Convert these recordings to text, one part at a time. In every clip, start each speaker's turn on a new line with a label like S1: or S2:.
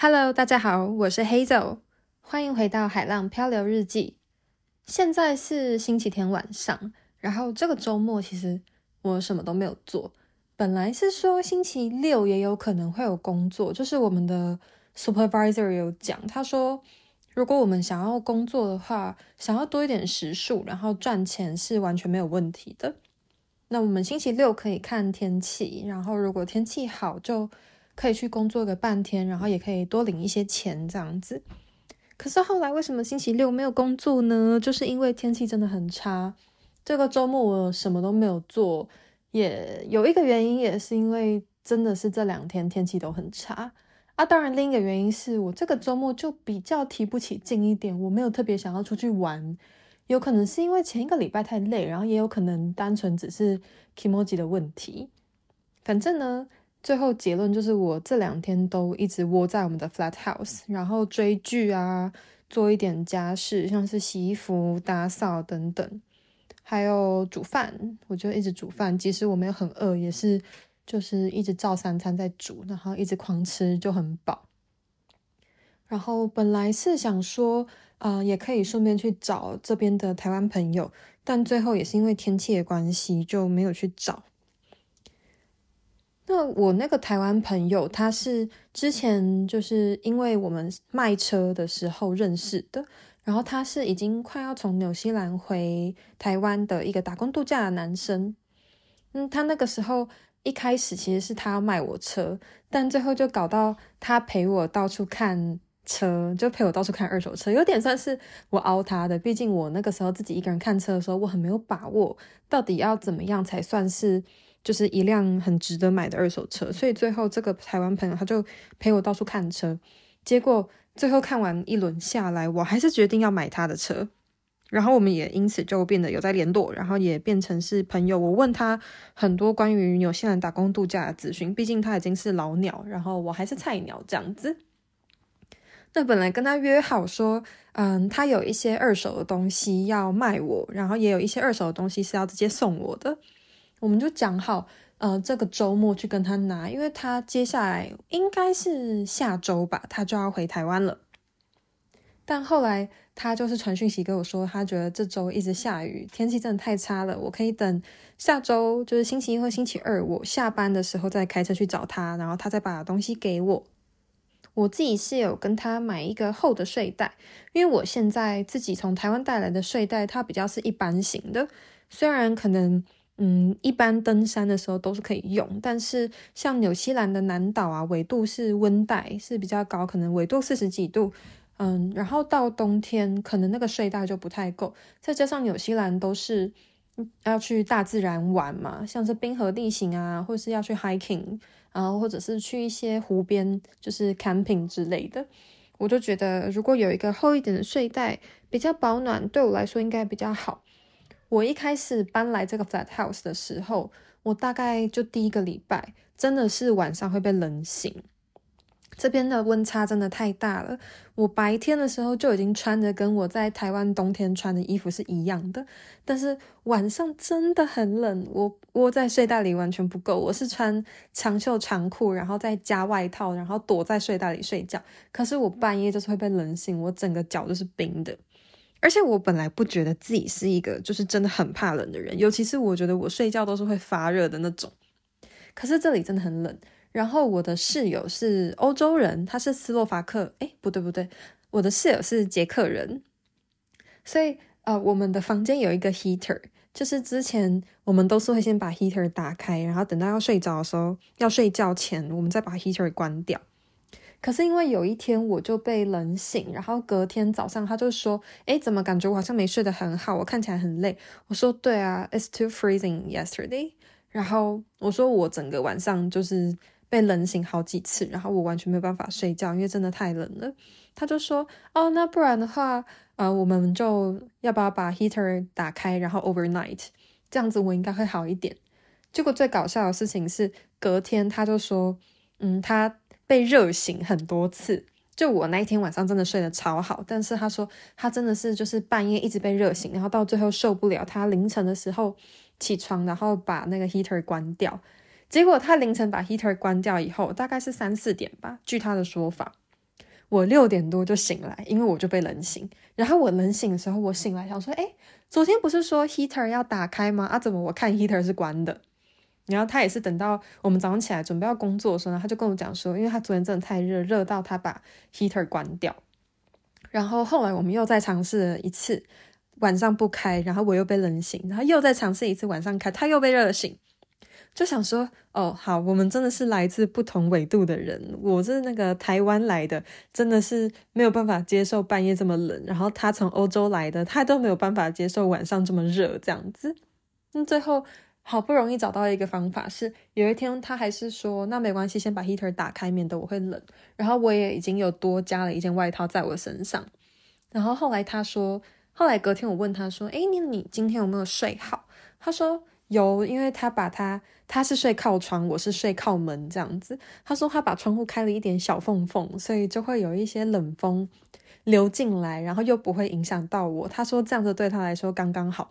S1: Hello，大家好，我是 Hazel，欢迎回到海浪漂流日记。现在是星期天晚上，然后这个周末其实我什么都没有做。本来是说星期六也有可能会有工作，就是我们的 supervisor 有讲，他说如果我们想要工作的话，想要多一点时数，然后赚钱是完全没有问题的。那我们星期六可以看天气，然后如果天气好就。可以去工作个半天，然后也可以多领一些钱这样子。可是后来为什么星期六没有工作呢？就是因为天气真的很差。这个周末我什么都没有做，也有一个原因，也是因为真的是这两天天气都很差啊。当然，另一个原因是我这个周末就比较提不起劲一点，我没有特别想要出去玩。有可能是因为前一个礼拜太累，然后也有可能单纯只是 kimoji 的问题。反正呢。最后结论就是，我这两天都一直窝在我们的 flat house，然后追剧啊，做一点家事，像是洗衣服、打扫等等，还有煮饭。我就一直煮饭，即使我没有很饿，也是就是一直照三餐在煮，然后一直狂吃，就很饱。然后本来是想说，呃，也可以顺便去找这边的台湾朋友，但最后也是因为天气的关系，就没有去找。那我那个台湾朋友，他是之前就是因为我们卖车的时候认识的，然后他是已经快要从纽西兰回台湾的一个打工度假的男生。嗯，他那个时候一开始其实是他要卖我车，但最后就搞到他陪我到处看车，就陪我到处看二手车，有点算是我凹他的。毕竟我那个时候自己一个人看车的时候，我很没有把握，到底要怎么样才算是。就是一辆很值得买的二手车，所以最后这个台湾朋友他就陪我到处看车，结果最后看完一轮下来，我还是决定要买他的车，然后我们也因此就变得有在联络，然后也变成是朋友。我问他很多关于纽西兰打工度假的资讯，毕竟他已经是老鸟，然后我还是菜鸟这样子。那本来跟他约好说，嗯，他有一些二手的东西要卖我，然后也有一些二手的东西是要直接送我的。我们就讲好，呃，这个周末去跟他拿，因为他接下来应该是下周吧，他就要回台湾了。但后来他就是传讯息跟我说，他觉得这周一直下雨，天气真的太差了。我可以等下周，就是星期一或星期二，我下班的时候再开车去找他，然后他再把东西给我。我自己是有跟他买一个厚的睡袋，因为我现在自己从台湾带来的睡袋，它比较是一般型的，虽然可能。嗯，一般登山的时候都是可以用，但是像纽西兰的南岛啊，纬度是温带，是比较高，可能纬度四十几度。嗯，然后到冬天可能那个睡袋就不太够，再加上纽西兰都是要去大自然玩嘛，像是冰河地形啊，或是要去 hiking，然后或者是去一些湖边，就是 camping 之类的，我就觉得如果有一个厚一点的睡袋，比较保暖，对我来说应该比较好。我一开始搬来这个 flat house 的时候，我大概就第一个礼拜，真的是晚上会被冷醒。这边的温差真的太大了，我白天的时候就已经穿着跟我在台湾冬天穿的衣服是一样的，但是晚上真的很冷，我窝在睡袋里完全不够。我是穿长袖长裤，然后再加外套，然后躲在睡袋里睡觉。可是我半夜就是会被冷醒，我整个脚都是冰的。而且我本来不觉得自己是一个就是真的很怕冷的人，尤其是我觉得我睡觉都是会发热的那种。可是这里真的很冷。然后我的室友是欧洲人，他是斯洛伐克，诶，不对不对，我的室友是捷克人。所以呃，我们的房间有一个 heater，就是之前我们都是会先把 heater 打开，然后等到要睡着的时候，要睡觉前我们再把 heater 关掉。可是因为有一天我就被冷醒，然后隔天早上他就说：“诶，怎么感觉我好像没睡得很好？我看起来很累。”我说：“对啊，it's too freezing yesterday。”然后我说：“我整个晚上就是被冷醒好几次，然后我完全没有办法睡觉，因为真的太冷了。”他就说：“哦，那不然的话，呃，我们就要不要把 heater 打开，然后 overnight，这样子我应该会好一点。”结果最搞笑的事情是，隔天他就说：“嗯，他。”被热醒很多次，就我那一天晚上真的睡得超好，但是他说他真的是就是半夜一直被热醒，然后到最后受不了，他凌晨的时候起床，然后把那个 heater 关掉，结果他凌晨把 heater 关掉以后，大概是三四点吧，据他的说法，我六点多就醒来，因为我就被冷醒。然后我冷醒的时候，我醒来想说，哎，昨天不是说 heater 要打开吗？啊，怎么我看 heater 是关的？然后他也是等到我们早上起来准备要工作的时候呢，他就跟我讲说，因为他昨天真的太热，热到他把 heater 关掉。然后后来我们又再尝试了一次，晚上不开，然后我又被冷醒，然后又再尝试一次晚上开，他又被热醒。就想说，哦，好，我们真的是来自不同纬度的人。我是那个台湾来的，真的是没有办法接受半夜这么冷。然后他从欧洲来的，他都没有办法接受晚上这么热，这样子。那最后好不容易找到一个方法，是有一天他还是说，那没关系，先把 heater 打开，免得我会冷。然后我也已经有多加了一件外套在我身上。然后后来他说，后来隔天我问他说，诶，你你今天有没有睡好？他说。有，因为他把他他是睡靠窗，我是睡靠门这样子。他说他把窗户开了一点小缝缝，所以就会有一些冷风流进来，然后又不会影响到我。他说这样子对他来说刚刚好。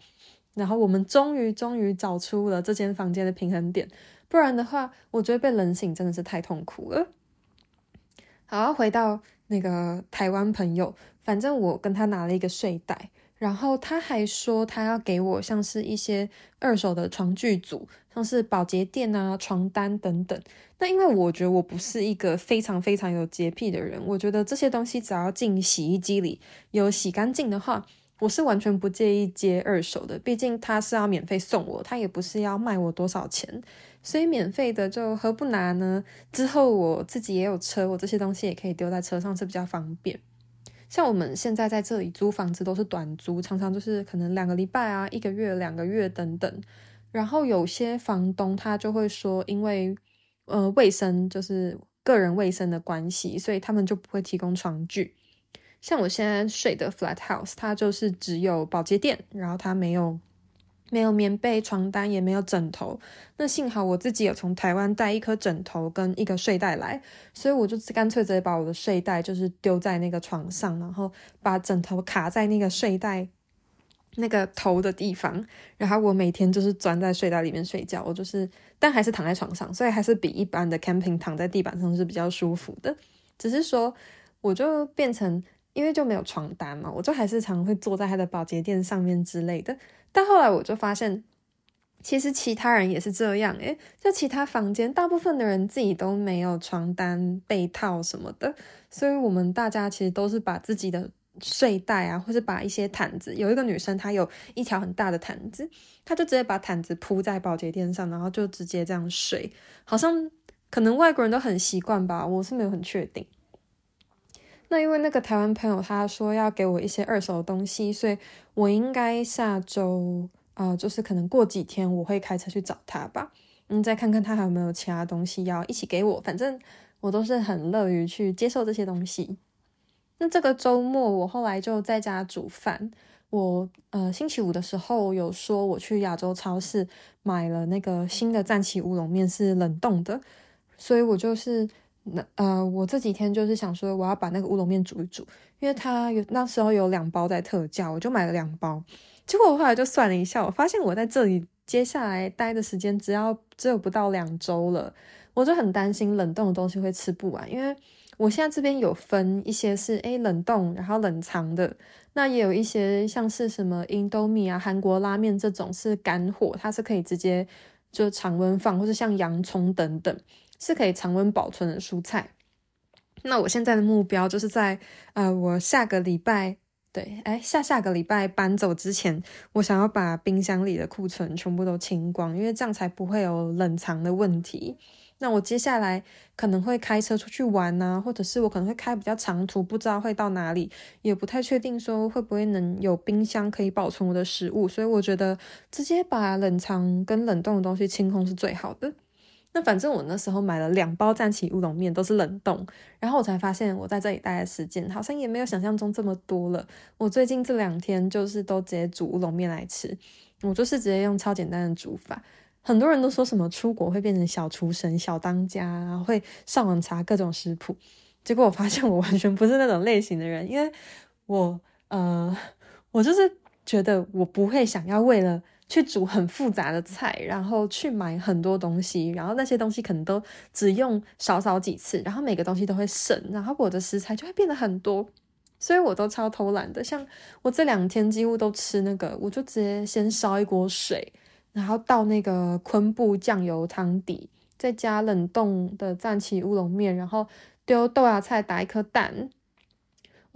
S1: 然后我们终于终于找出了这间房间的平衡点，不然的话，我觉得被冷醒真的是太痛苦了。好，回到那个台湾朋友，反正我跟他拿了一个睡袋。然后他还说他要给我像是一些二手的床具组，像是保洁垫啊、床单等等。那因为我觉得我不是一个非常非常有洁癖的人，我觉得这些东西只要进洗衣机里有洗干净的话，我是完全不介意接二手的。毕竟他是要免费送我，他也不是要卖我多少钱，所以免费的就何不拿呢？之后我自己也有车，我这些东西也可以丢在车上，是比较方便。像我们现在在这里租房子都是短租，常常就是可能两个礼拜啊、一个月、两个月等等。然后有些房东他就会说，因为呃卫生就是个人卫生的关系，所以他们就不会提供床具。像我现在睡的 flat house，它就是只有保洁垫，然后它没有。没有棉被、床单，也没有枕头。那幸好我自己有从台湾带一颗枕头跟一个睡袋来，所以我就干脆直接把我的睡袋就是丢在那个床上，然后把枕头卡在那个睡袋那个头的地方。然后我每天就是钻在睡袋里面睡觉，我就是，但还是躺在床上，所以还是比一般的 camping 躺在地板上是比较舒服的。只是说，我就变成因为就没有床单嘛，我就还是常会坐在他的保洁垫上面之类的。但后来我就发现，其实其他人也是这样，诶，就其他房间，大部分的人自己都没有床单、被套什么的，所以我们大家其实都是把自己的睡袋啊，或是把一些毯子，有一个女生她有一条很大的毯子，她就直接把毯子铺在保洁垫上，然后就直接这样睡，好像可能外国人都很习惯吧，我是没有很确定。那因为那个台湾朋友他说要给我一些二手的东西，所以我应该下周啊、就是可能过几天我会开车去找他吧，嗯，再看看他还有没有其他东西要一起给我。反正我都是很乐于去接受这些东西。那这个周末我后来就在家煮饭。我呃星期五的时候有说我去亚洲超市买了那个新的赞岐乌龙面是冷冻的，所以我就是。那呃，我这几天就是想说，我要把那个乌龙面煮一煮，因为它有那时候有两包在特价，我就买了两包。结果我后来就算了一下，我发现我在这里接下来待的时间只要只有不到两周了，我就很担心冷冻的东西会吃不完，因为我现在这边有分一些是诶冷冻，然后冷藏的，那也有一些像是什么 Indomie 啊、韩国拉面这种是干货，它是可以直接就常温放，或者像洋葱等等。是可以常温保存的蔬菜。那我现在的目标就是在呃，我下个礼拜对，哎，下下个礼拜搬走之前，我想要把冰箱里的库存全部都清光，因为这样才不会有冷藏的问题。那我接下来可能会开车出去玩啊，或者是我可能会开比较长途，不知道会到哪里，也不太确定说会不会能有冰箱可以保存我的食物，所以我觉得直接把冷藏跟冷冻的东西清空是最好的。那反正我那时候买了两包赞岐乌龙面，都是冷冻，然后我才发现我在这里待的时间好像也没有想象中这么多了。我最近这两天就是都直接煮乌龙面来吃，我就是直接用超简单的煮法。很多人都说什么出国会变成小厨神、小当家，会上网查各种食谱，结果我发现我完全不是那种类型的人，因为我呃，我就是觉得我不会想要为了去煮很复杂的菜，然后去买很多东西，然后那些东西可能都只用少少几次，然后每个东西都会剩，然后我的食材就会变得很多，所以我都超偷懒的。像我这两天几乎都吃那个，我就直接先烧一锅水，然后倒那个昆布酱油汤底，再加冷冻的赞岐乌龙面，然后丢豆芽菜，打一颗蛋。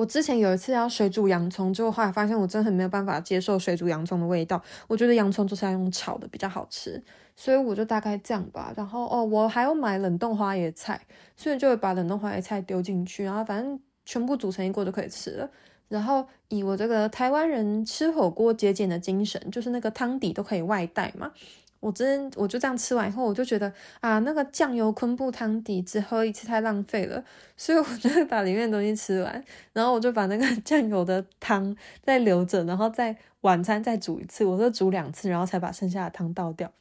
S1: 我之前有一次要水煮洋葱，结果后来发现我真的很没有办法接受水煮洋葱的味道。我觉得洋葱就是要用炒的比较好吃，所以我就大概这样吧。然后哦，我还要买冷冻花椰菜，所以就会把冷冻花椰菜丢进去，然后反正全部煮成一锅就可以吃了。然后以我这个台湾人吃火锅节俭的精神，就是那个汤底都可以外带嘛。我真我就这样吃完以后，我就觉得啊，那个酱油昆布汤底只喝一次太浪费了，所以我就会把里面的东西吃完，然后我就把那个 酱油的汤再留着，然后再晚餐再煮一次，我就煮两次，然后才把剩下的汤倒掉。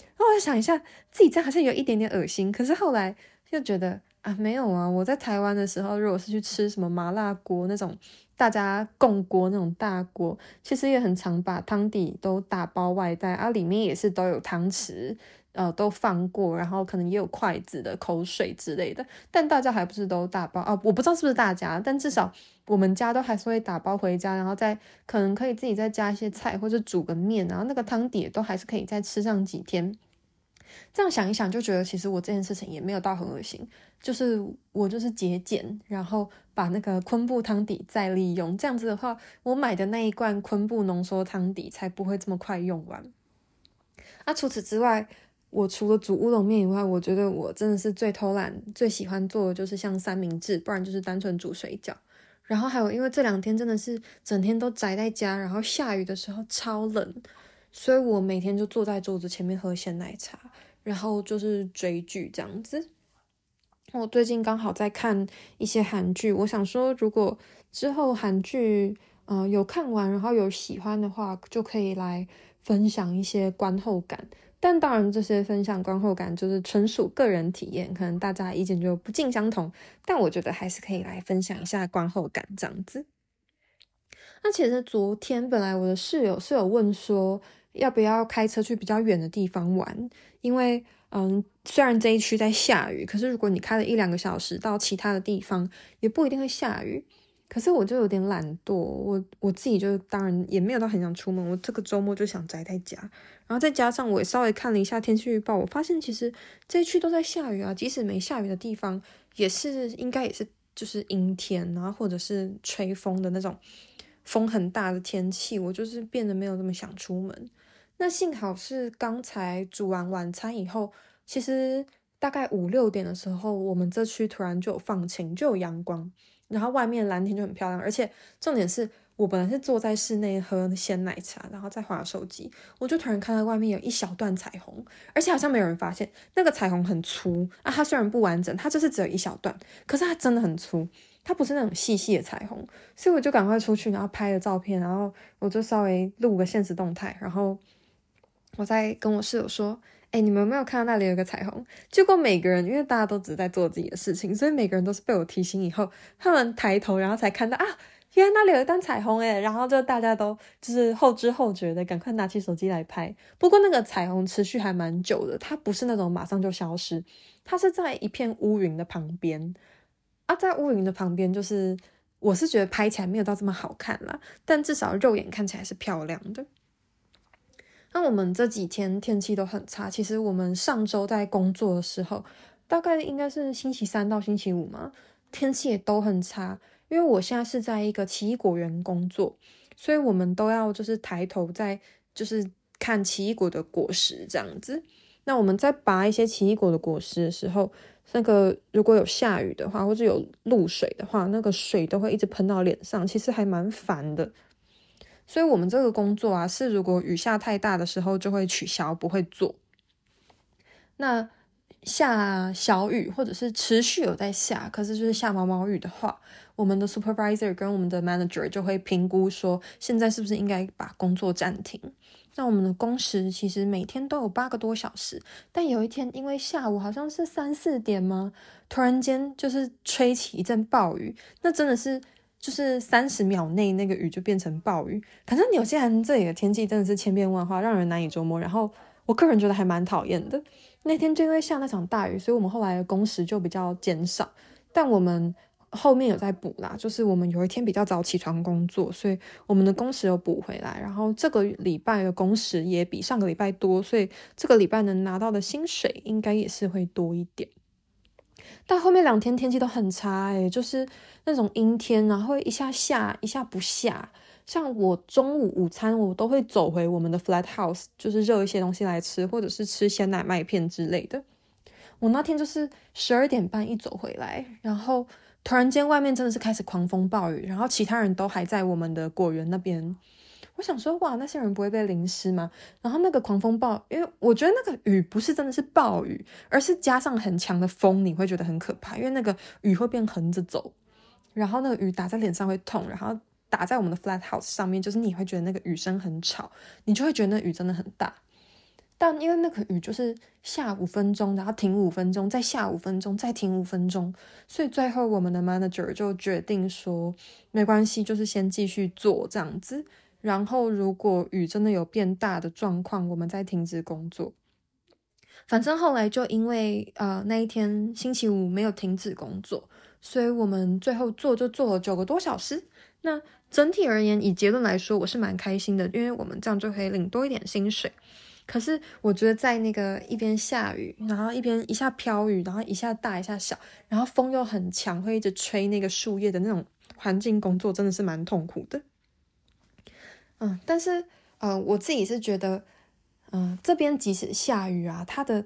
S1: 然后我想一下，自己这样好像有一点点恶心，可是后来又觉得啊，没有啊，我在台湾的时候，如果是去吃什么麻辣锅那种。大家共锅那种大锅，其实也很常把汤底都打包外带啊，里面也是都有汤匙，呃，都放过，然后可能也有筷子的口水之类的。但大家还不是都打包啊？我不知道是不是大家，但至少我们家都还是会打包回家，然后再可能可以自己再加一些菜或者煮个面，然后那个汤底都还是可以再吃上几天。这样想一想，就觉得其实我这件事情也没有到很恶心，就是我就是节俭，然后把那个昆布汤底再利用。这样子的话，我买的那一罐昆布浓缩汤底才不会这么快用完。那、啊、除此之外，我除了煮乌龙面以外，我觉得我真的是最偷懒、最喜欢做的就是像三明治，不然就是单纯煮水饺。然后还有，因为这两天真的是整天都宅在家，然后下雨的时候超冷。所以我每天就坐在桌子前面喝鲜奶茶，然后就是追剧这样子。我最近刚好在看一些韩剧，我想说，如果之后韩剧嗯、呃、有看完，然后有喜欢的话，就可以来分享一些观后感。但当然，这些分享观后感就是纯属个人体验，可能大家意见就不尽相同。但我觉得还是可以来分享一下观后感这样子。那其实昨天本来我的室友是有问说，要不要开车去比较远的地方玩？因为，嗯，虽然这一区在下雨，可是如果你开了一两个小时到其他的地方，也不一定会下雨。可是我就有点懒惰，我我自己就当然也没有到很想出门。我这个周末就想宅在家，然后再加上我也稍微看了一下天气预报，我发现其实这一区都在下雨啊。即使没下雨的地方，也是应该也是就是阴天啊，或者是吹风的那种。风很大的天气，我就是变得没有那么想出门。那幸好是刚才煮完晚餐以后，其实大概五六点的时候，我们这区突然就有放晴，就有阳光，然后外面蓝天就很漂亮。而且重点是我本来是坐在室内喝鲜奶茶，然后再滑手机，我就突然看到外面有一小段彩虹，而且好像没有人发现那个彩虹很粗啊。它虽然不完整，它就是只有一小段，可是它真的很粗。它不是那种细细的彩虹，所以我就赶快出去，然后拍了照片，然后我就稍微录个现实动态，然后我在跟我室友说：“哎，你们有没有看到那里有个彩虹？”结果每个人因为大家都只在做自己的事情，所以每个人都是被我提醒以后，他们抬头然后才看到啊，原来那里有一段彩虹诶，然后就大家都就是后知后觉的赶快拿起手机来拍。不过那个彩虹持续还蛮久的，它不是那种马上就消失，它是在一片乌云的旁边。啊，在乌云的旁边，就是我是觉得拍起来没有到这么好看啦，但至少肉眼看起来是漂亮的。那我们这几天天气都很差，其实我们上周在工作的时候，大概应该是星期三到星期五嘛，天气也都很差。因为我现在是在一个奇异果园工作，所以我们都要就是抬头在就是看奇异果的果实这样子。那我们在拔一些奇异果的果实的时候，那个如果有下雨的话，或者有露水的话，那个水都会一直喷到脸上，其实还蛮烦的。所以，我们这个工作啊，是如果雨下太大的时候就会取消，不会做。那下小雨或者是持续有在下，可是就是下毛毛雨的话，我们的 supervisor 跟我们的 manager 就会评估说，现在是不是应该把工作暂停。那我们的工时其实每天都有八个多小时，但有一天因为下午好像是三四点吗，突然间就是吹起一阵暴雨，那真的是就是三十秒内那个雨就变成暴雨。反正纽西兰这里的天气真的是千变万化，让人难以捉摸。然后我个人觉得还蛮讨厌的。那天就因为下那场大雨，所以我们后来的工时就比较减少。但我们后面有在补啦，就是我们有一天比较早起床工作，所以我们的工时有补回来。然后这个礼拜的工时也比上个礼拜多，所以这个礼拜能拿到的薪水应该也是会多一点。但后面两天天气都很差诶，就是那种阴天，然后一下下一下不下。像我中午午餐，我都会走回我们的 flat house，就是热一些东西来吃，或者是吃鲜奶麦片之类的。我那天就是十二点半一走回来，然后突然间外面真的是开始狂风暴雨，然后其他人都还在我们的果园那边。我想说，哇，那些人不会被淋湿吗？然后那个狂风暴，因为我觉得那个雨不是真的是暴雨，而是加上很强的风，你会觉得很可怕，因为那个雨会变横着走，然后那个雨打在脸上会痛，然后。打在我们的 flat house 上面，就是你会觉得那个雨声很吵，你就会觉得那雨真的很大。但因为那个雨就是下五分钟，然后停五分钟，再下五分钟，再停五分钟，所以最后我们的 manager 就决定说，没关系，就是先继续做这样子。然后如果雨真的有变大的状况，我们再停止工作。反正后来就因为呃那一天星期五没有停止工作，所以我们最后做就做了九个多小时。那整体而言，以结论来说，我是蛮开心的，因为我们这样就可以领多一点薪水。可是我觉得在那个一边下雨，然后一边一下飘雨，然后一下大一下小，然后风又很强，会一直吹那个树叶的那种环境工作，真的是蛮痛苦的。嗯，但是呃，我自己是觉得，嗯、这边即使下雨啊，它的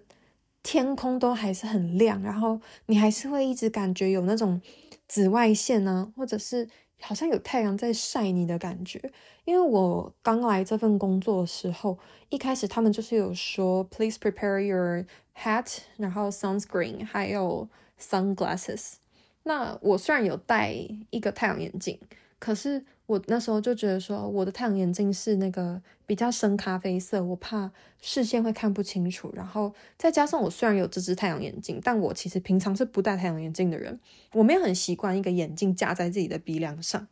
S1: 天空都还是很亮，然后你还是会一直感觉有那种紫外线啊，或者是。好像有太阳在晒你的感觉，因为我刚来这份工作的时候，一开始他们就是有说，please prepare your hat，然后 sunscreen，还有 sunglasses。那我虽然有戴一个太阳眼镜，可是。我那时候就觉得说，我的太阳眼镜是那个比较深咖啡色，我怕视线会看不清楚。然后再加上我虽然有这只太阳眼镜，但我其实平常是不戴太阳眼镜的人，我没有很习惯一个眼镜架在自己的鼻梁上。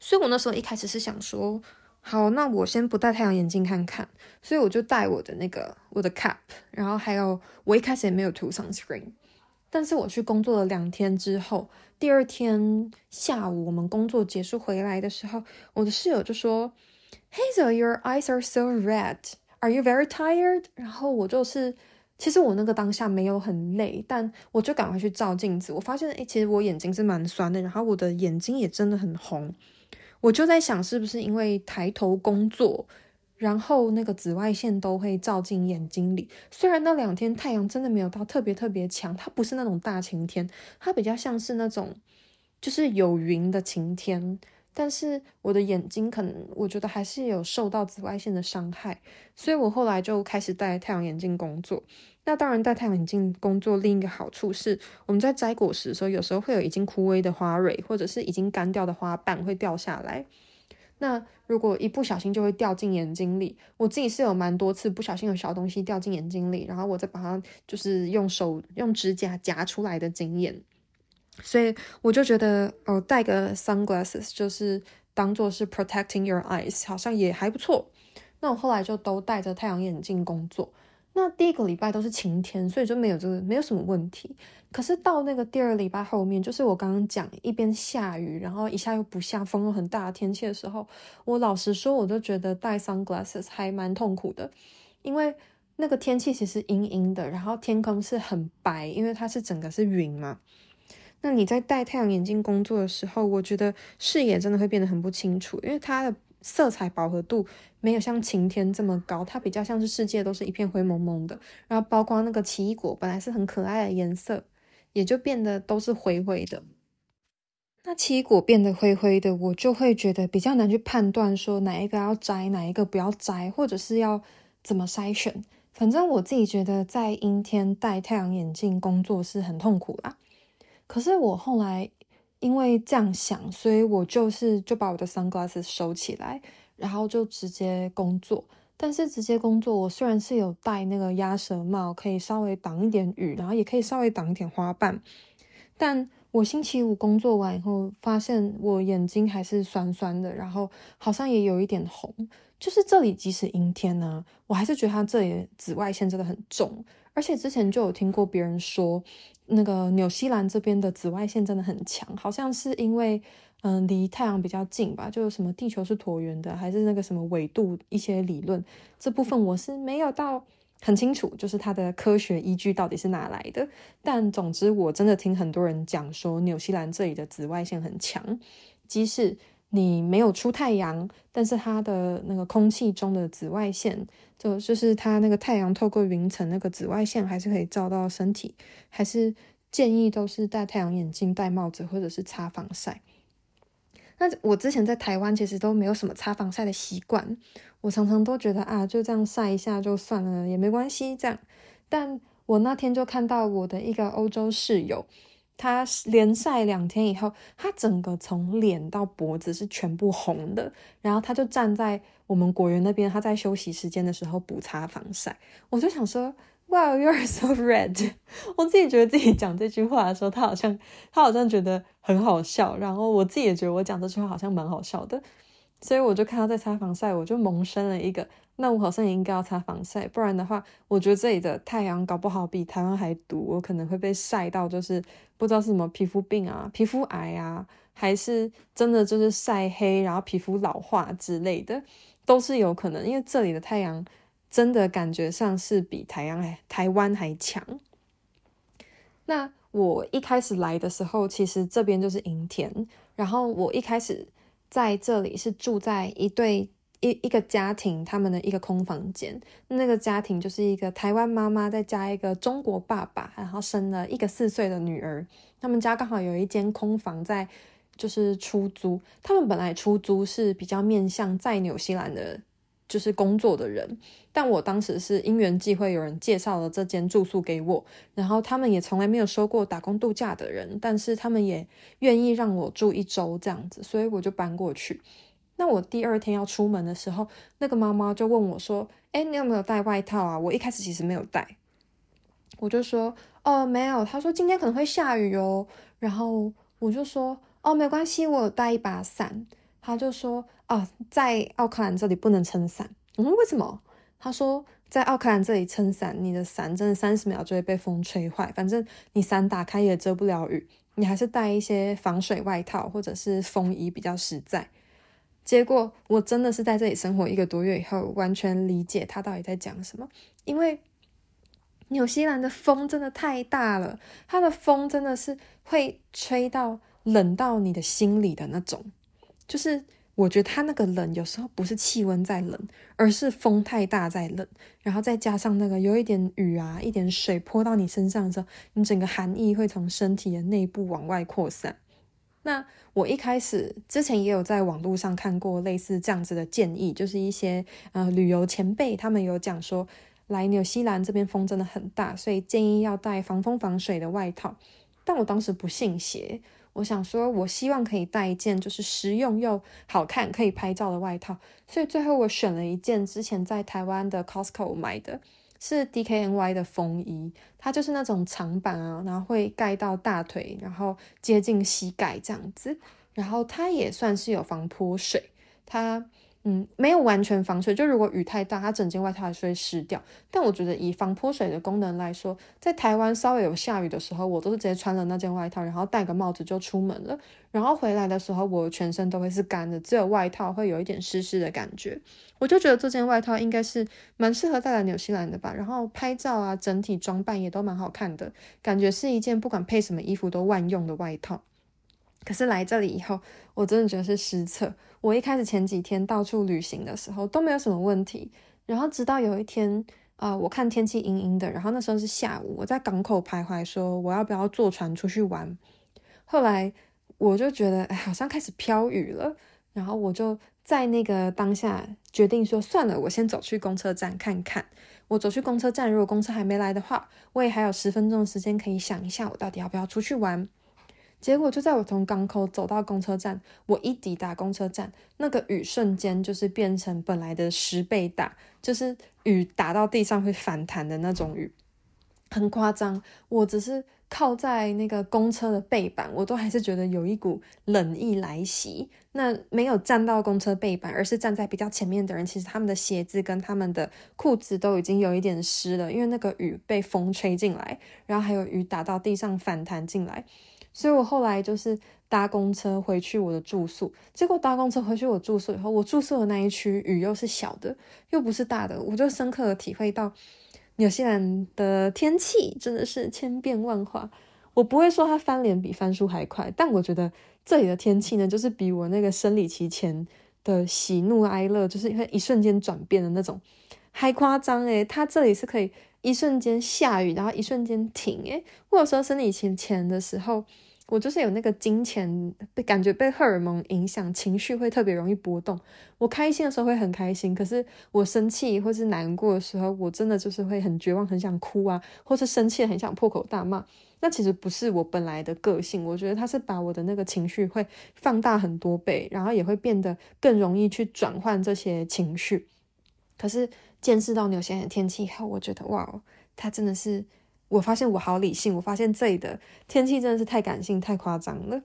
S1: 所以我那时候一开始是想说，好，那我先不戴太阳眼镜看看。所以我就戴我的那个我的 cap，然后还有我一开始也没有涂 sunscreen。但是我去工作了两天之后，第二天下午我们工作结束回来的时候，我的室友就说：“Hazel, your eyes are so red. Are you very tired?” 然后我就是，其实我那个当下没有很累，但我就赶快去照镜子，我发现，诶，其实我眼睛是蛮酸的，然后我的眼睛也真的很红。我就在想，是不是因为抬头工作？然后那个紫外线都会照进眼睛里，虽然那两天太阳真的没有到特别特别强，它不是那种大晴天，它比较像是那种就是有云的晴天，但是我的眼睛可能我觉得还是有受到紫外线的伤害，所以我后来就开始戴太阳眼镜工作。那当然戴太阳眼镜工作另一个好处是，我们在摘果实的时候，有时候会有已经枯萎的花蕊，或者是已经干掉的花瓣会掉下来。那如果一不小心就会掉进眼睛里，我自己是有蛮多次不小心有小东西掉进眼睛里，然后我再把它就是用手用指甲夹出来的经验，所以我就觉得哦，戴个 sunglasses 就是当做是 protecting your eyes，好像也还不错。那我后来就都戴着太阳眼镜工作。那第一个礼拜都是晴天，所以就没有这个没有什么问题。可是到那个第二礼拜后面，就是我刚刚讲一边下雨，然后一下又不下，风又很大的天气的时候，我老实说，我都觉得戴 sunglasses 还蛮痛苦的，因为那个天气其实阴阴的，然后天空是很白，因为它是整个是云嘛。那你在戴太阳眼镜工作的时候，我觉得视野真的会变得很不清楚，因为它的。色彩饱和度没有像晴天这么高，它比较像是世界都是一片灰蒙蒙的，然后包括那个奇异果本来是很可爱的颜色，也就变得都是灰灰的。那奇异果变得灰灰的，我就会觉得比较难去判断说哪一个要摘，哪一个不要摘，或者是要怎么筛选。反正我自己觉得在阴天戴太阳眼镜工作是很痛苦啦。可是我后来。因为这样想，所以我就是就把我的 sunglasses 收起来，然后就直接工作。但是直接工作，我虽然是有戴那个鸭舌帽，可以稍微挡一点雨，然后也可以稍微挡一点花瓣，但我星期五工作完以后，发现我眼睛还是酸酸的，然后好像也有一点红。就是这里即使阴天呢、我还是觉得它这里紫外线真的很重。而且之前就有听过别人说，那个纽西兰这边的紫外线真的很强，好像是因为嗯离太阳比较近吧，就什么地球是椭圆的，还是那个什么纬度一些理论，这部分我是没有到。很清楚，就是它的科学依据到底是哪来的。但总之，我真的听很多人讲说，纽西兰这里的紫外线很强，即使你没有出太阳，但是它的那个空气中的紫外线，就就是它那个太阳透过云层那个紫外线，还是可以照到身体。还是建议都是戴太阳眼镜、戴帽子，或者是擦防晒。那我之前在台湾其实都没有什么擦防晒的习惯，我常常都觉得啊，就这样晒一下就算了，也没关系这样。但我那天就看到我的一个欧洲室友，他连晒两天以后，他整个从脸到脖子是全部红的，然后他就站在我们果园那边，他在休息时间的时候补擦防晒，我就想说。Wow, you're so red！我自己觉得自己讲这句话的时候，他好像他好像觉得很好笑，然后我自己也觉得我讲这句话好像蛮好笑的，所以我就看到在擦防晒，我就萌生了一个，那我好像也应该要擦防晒，不然的话，我觉得这里的太阳搞不好比台湾还毒，我可能会被晒到，就是不知道是什么皮肤病啊、皮肤癌啊，还是真的就是晒黑，然后皮肤老化之类的，都是有可能，因为这里的太阳。真的感觉上是比台湾还台湾还强。那我一开始来的时候，其实这边就是阴天。然后我一开始在这里是住在一对一一个家庭他们的一个空房间。那个家庭就是一个台湾妈妈再加一个中国爸爸，然后生了一个四岁的女儿。他们家刚好有一间空房在就是出租。他们本来出租是比较面向在纽西兰的。就是工作的人，但我当时是因缘际会，有人介绍了这间住宿给我，然后他们也从来没有收过打工度假的人，但是他们也愿意让我住一周这样子，所以我就搬过去。那我第二天要出门的时候，那个妈妈就问我说：“哎，你有没有带外套啊？”我一开始其实没有带，我就说：“哦，没有。”她说：“今天可能会下雨哦。”然后我就说：“哦，没关系，我有带一把伞。”她就说：“哦，在奥克兰这里不能撑伞。”我说：“为什么？”他说：“在奥克兰这里撑伞，你的伞真的三十秒就会被风吹坏。反正你伞打开也遮不了雨，你还是带一些防水外套或者是风衣比较实在。”结果我真的是在这里生活一个多月以后，完全理解他到底在讲什么。因为纽西兰的风真的太大了，它的风真的是会吹到冷到你的心里的那种。就是我觉得它那个冷，有时候不是气温在冷，而是风太大在冷，然后再加上那个有一点雨啊，一点水泼到你身上的时候，你整个寒意会从身体的内部往外扩散。那我一开始之前也有在网络上看过类似这样子的建议，就是一些呃旅游前辈他们有讲说，来纽西兰这边风真的很大，所以建议要带防风防水的外套。但我当时不信邪。我想说，我希望可以带一件就是实用又好看、可以拍照的外套，所以最后我选了一件之前在台湾的 Costco 买的，是 DKNY 的风衣，它就是那种长版啊，然后会盖到大腿，然后接近膝盖这样子，然后它也算是有防泼水，它。嗯，没有完全防水，就如果雨太大，它整件外套还是会湿掉。但我觉得以防泼水的功能来说，在台湾稍微有下雨的时候，我都是直接穿了那件外套，然后戴个帽子就出门了。然后回来的时候，我全身都会是干的，只有外套会有一点湿湿的感觉。我就觉得这件外套应该是蛮适合带来纽西兰的吧。然后拍照啊，整体装扮也都蛮好看的，感觉是一件不管配什么衣服都万用的外套。可是来这里以后，我真的觉得是失策。我一开始前几天到处旅行的时候都没有什么问题，然后直到有一天啊、我看天气阴阴的，然后那时候是下午，我在港口徘徊，说我要不要坐船出去玩。后来我就觉得，哎，好像开始飘雨了，然后我就在那个当下决定说，算了，我先走去公车站看看。我走去公车站，如果公车还没来的话，我也还有十分钟的时间可以想一下，我到底要不要出去玩。结果就在我从港口走到公车站，我一抵达公车站，那个雨瞬间就是变成本来的十倍大，就是雨打到地上会反弹的那种雨。很夸张。我只是靠在那个公车的背板，我都还是觉得有一股冷意来袭。那没有站到公车背板，而是站在比较前面的人，其实他们的鞋子跟他们的裤子都已经有一点湿了，因为那个雨被风吹进来，然后还有雨打到地上反弹进来。所以我后来就是搭公车回去我的住宿，结果搭公车回去我住宿以后，我住宿的那一区雨又是小的，又不是大的，我就深刻的体会到纽西兰的天气真的是千变万化。我不会说它翻脸比翻书还快，但我觉得。这里的天气呢，就是比我那个生理期前的喜怒哀乐，就是会一瞬间转变的那种，还夸张诶，它这里是可以一瞬间下雨，然后一瞬间停诶，或者说生理期前的时候，我就是有那个金钱被感觉被荷尔蒙影响，情绪会特别容易波动。我开心的时候会很开心，可是我生气或是难过的时候，我真的就是会很绝望，很想哭啊，或是生气很想破口大骂。那其实不是我本来的个性，我觉得他是把我的那个情绪会放大很多倍，然后也会变得更容易去转换这些情绪。可是见识到纽西兰的天气以后，我觉得哇，他真的是，我发现我好理性，我发现这里的天气真的是太感性、太夸张了。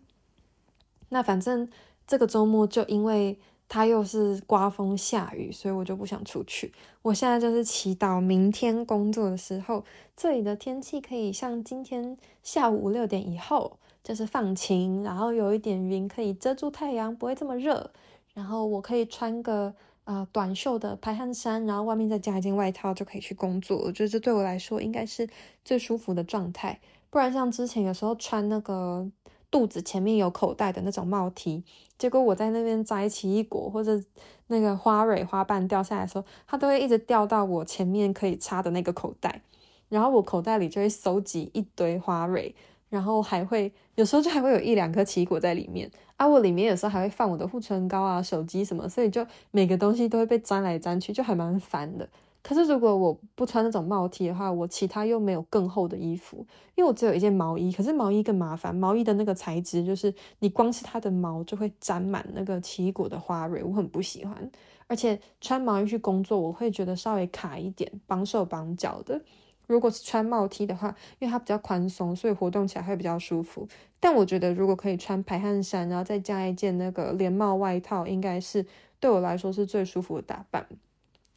S1: 那反正这个周末就因为。它又是刮风下雨，所以我就不想出去。我现在就是祈祷明天工作的时候，这里的天气可以像今天下午五六点以后，就是放晴，然后有一点云可以遮住太阳，不会这么热。然后我可以穿个呃短袖的排汗衫，然后外面再加一件外套就可以去工作。我觉得这对我来说应该是最舒服的状态。不然像之前有时候穿那个。肚子前面有口袋的那种帽 T，结果我在那边摘奇异果或者那个花蕊花瓣掉下来的时候，它都会一直掉到我前面可以插的那个口袋，然后我口袋里就会收集一堆花蕊，然后还会有时候就还会有一两颗奇异果在里面啊，我里面有时候还会放我的护唇膏啊、手机什么，所以就每个东西都会被沾来沾去，就还蛮烦的。可是如果我不穿那种帽 T 的话，我其他又没有更厚的衣服，因为我只有一件毛衣。可是毛衣更麻烦，毛衣的那个材质就是你光是它的毛就会沾满那个奇异果的花蕊，我很不喜欢。而且穿毛衣去工作，我会觉得稍微卡一点，绑手绑脚的。如果是穿帽 T 的话，因为它比较宽松，所以活动起来会比较舒服。但我觉得如果可以穿排汗衫，然后再加一件那个连帽外套，应该是对我来说是最舒服的打扮。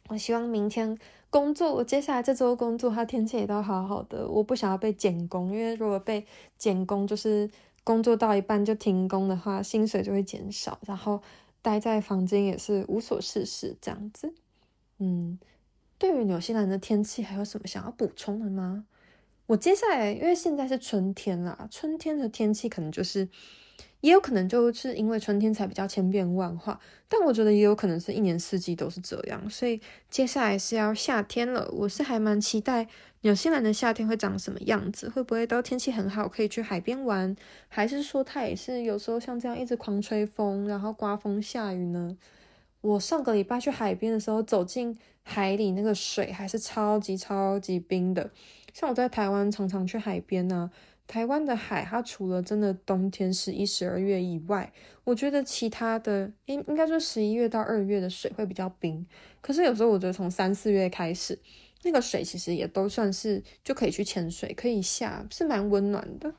S1: 我希望明天工作，我接下来这周工作，它天气也都好好的。我不想要被减工，因为如果被减工，就是工作到一半就停工的话，薪水就会减少，然后待在房间也是无所事事这样子。嗯，对于纽西兰的天气，还有什么想要补充的吗？我接下来，因为现在是春天啦，春天的天气可能就是。也有可能就是因为春天才比较千变万化，但我觉得也有可能是一年四季都是这样。所以接下来是要夏天了，我是还蛮期待纽西兰的夏天会长什么样子，会不会都天气很好可以去海边玩，还是说它也是有时候像这样一直狂吹风，然后刮风下雨呢？我上个礼拜去海边的时候，走进海里那个水还是超级超级冰的，像我在台湾常常去海边呢、台湾的海，它除了真的冬天十一、十二月以外，我觉得其他的应应该说十一月到二月的水会比较冰。可是有时候我觉得从三四月开始，那个水其实也都算是就可以去潜水，可以下，是蛮温暖的。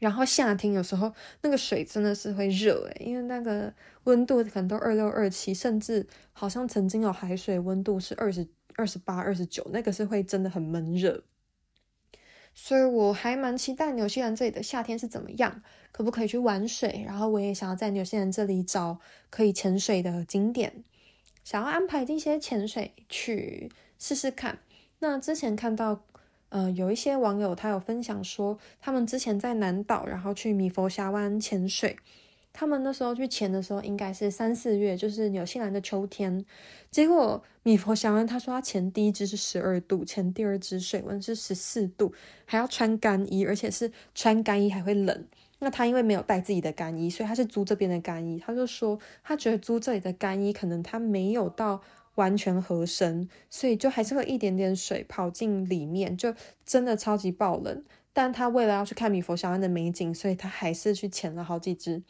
S1: 然后夏天有时候那个水真的是会热诶，因为那个温度可能都二六二七，甚至好像曾经有海水温度是二十二十八、二十九，那个是会真的很闷热。所以我还蛮期待纽西兰这里的夏天是怎么样，可不可以去玩水？然后我也想要在纽西兰这里找可以潜水的景点，想要安排一些潜水去试试看。那之前看到，呃，有一些网友他有分享说，他们之前在南岛，然后去米佛峡湾潜水。他们那时候去潜的时候，应该是三四月，就是纽西兰的秋天。结果米佛峡湾他说他潜第一支是十二度，潜第二支水温是十四度，还要穿干衣，而且是穿干衣还会冷。那他因为没有带自己的干衣，所以他是租这边的干衣。他就说他觉得租这里的干衣可能他没有到完全合身，所以就还是会一点点水跑进里面，就真的超级爆冷。但他为了要去看米佛小湾的美景，所以他还是去潜了好几只。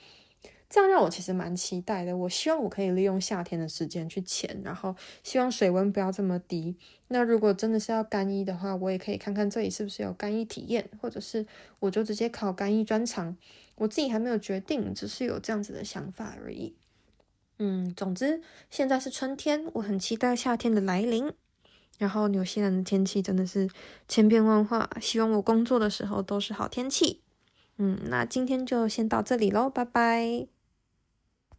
S1: 这样让我其实蛮期待的。我希望我可以利用夏天的时间去潜，然后希望水温不要这么低。那如果真的是要干衣的话，我也可以看看这里是不是有干衣体验，或者是我就直接考干衣专长。我自己还没有决定，只是有这样子的想法而已。嗯，总之现在是春天，我很期待夏天的来临。然后纽西兰的天气真的是千变万化，希望我工作的时候都是好天气。嗯，那今天就先到这里喽，拜拜。